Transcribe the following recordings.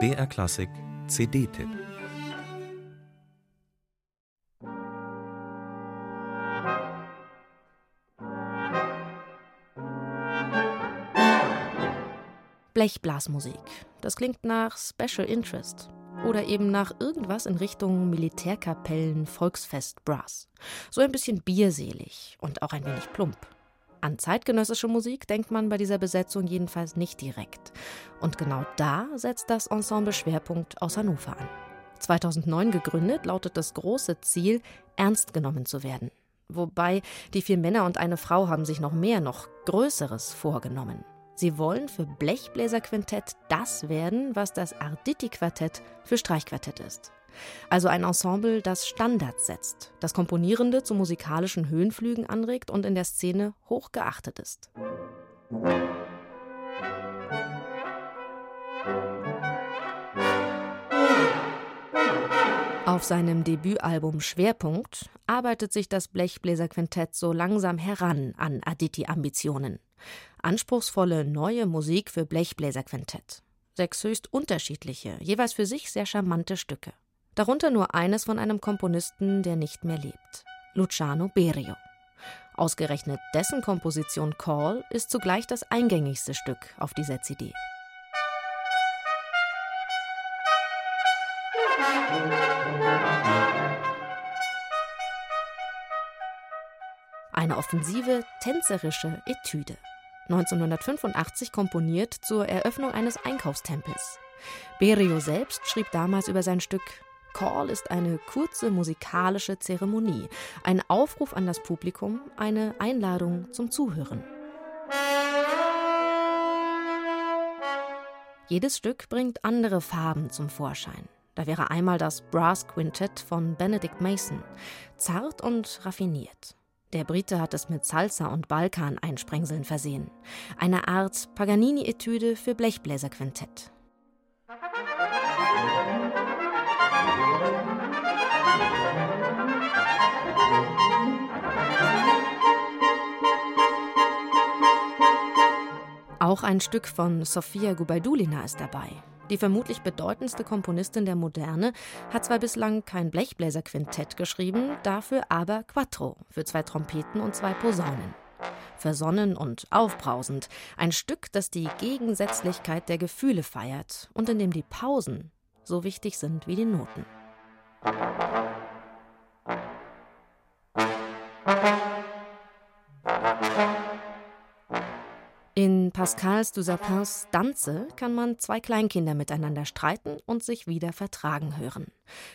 BR Klassik CD-Tipp Blechblasmusik. Das klingt nach Special Interest. Oder eben nach irgendwas in Richtung Militärkapellen, Volksfest, Brass. So ein bisschen bierselig und auch ein wenig plump. An zeitgenössische Musik denkt man bei dieser Besetzung jedenfalls nicht direkt. Und genau da setzt das Ensemble Schwerpunkt aus Hannover an. 2009 gegründet, lautet das große Ziel, ernst genommen zu werden. Wobei die vier Männer und eine Frau haben sich noch mehr, noch Größeres vorgenommen. Sie wollen für Blechbläserquintett das werden, was das Arditi-Quartett für Streichquartett ist. Also ein Ensemble, das Standards setzt, das Komponierende zu musikalischen Höhenflügen anregt und in der Szene hoch geachtet ist. Auf seinem Debütalbum Schwerpunkt arbeitet sich das Blechbläserquintett so langsam heran an Aditi-Ambitionen. Anspruchsvolle neue Musik für Blechbläserquintett. Sechs höchst unterschiedliche, jeweils für sich sehr charmante Stücke. Darunter nur eines von einem Komponisten, der nicht mehr lebt. Luciano Berio. Ausgerechnet dessen Komposition Call ist zugleich das eingängigste Stück auf dieser CD. Eine offensive, tänzerische Etüde. 1985 komponiert zur Eröffnung eines Einkaufstempels. Berio selbst schrieb damals über sein Stück Call ist eine kurze musikalische Zeremonie, ein Aufruf an das Publikum, eine Einladung zum Zuhören. Jedes Stück bringt andere Farben zum Vorschein. Da wäre einmal das Brass Quintett von Benedict Mason, zart und raffiniert. Der Brite hat es mit Salsa und Balkan-Einsprengseln versehen. Eine Art Paganini-Etüde für Blechbläserquintett. Auch ein Stück von Sofia Gubaidulina ist dabei. Die vermutlich bedeutendste Komponistin der Moderne hat zwar bislang kein Blechbläserquintett geschrieben, dafür aber Quattro für zwei Trompeten und zwei Posaunen. Versonnen und aufbrausend, ein Stück, das die Gegensätzlichkeit der Gefühle feiert und in dem die Pausen so wichtig sind wie die Noten. In Pascals du Sapins Danze kann man zwei Kleinkinder miteinander streiten und sich wieder vertragen hören.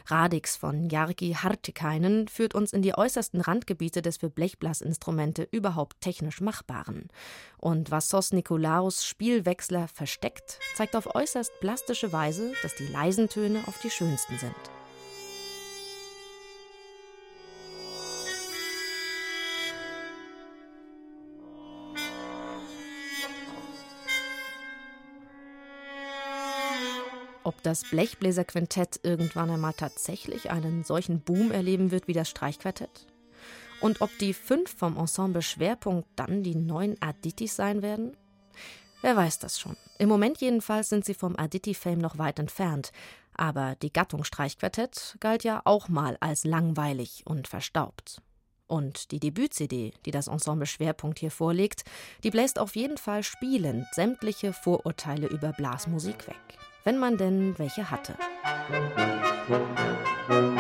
Radix von Jargi Hartikainen führt uns in die äußersten Randgebiete des für Blechblasinstrumente überhaupt technisch Machbaren. Und was Sos Nikolaus Spielwechsler versteckt, zeigt auf äußerst plastische Weise, dass die leisen Töne oft die schönsten sind. Ob das Blechbläserquintett irgendwann einmal tatsächlich einen solchen Boom erleben wird wie das Streichquartett? Und ob die fünf vom Ensemble Schwerpunkt dann die neuen Aditis sein werden? Wer weiß das schon. Im Moment jedenfalls sind sie vom Aditi-Fame noch weit entfernt. Aber die Gattung Streichquartett galt ja auch mal als langweilig und verstaubt. Und die Debüt-CD, die das Ensemble Schwerpunkt hier vorlegt, die bläst auf jeden Fall spielend sämtliche Vorurteile über Blasmusik weg wenn man denn welche hatte. Musik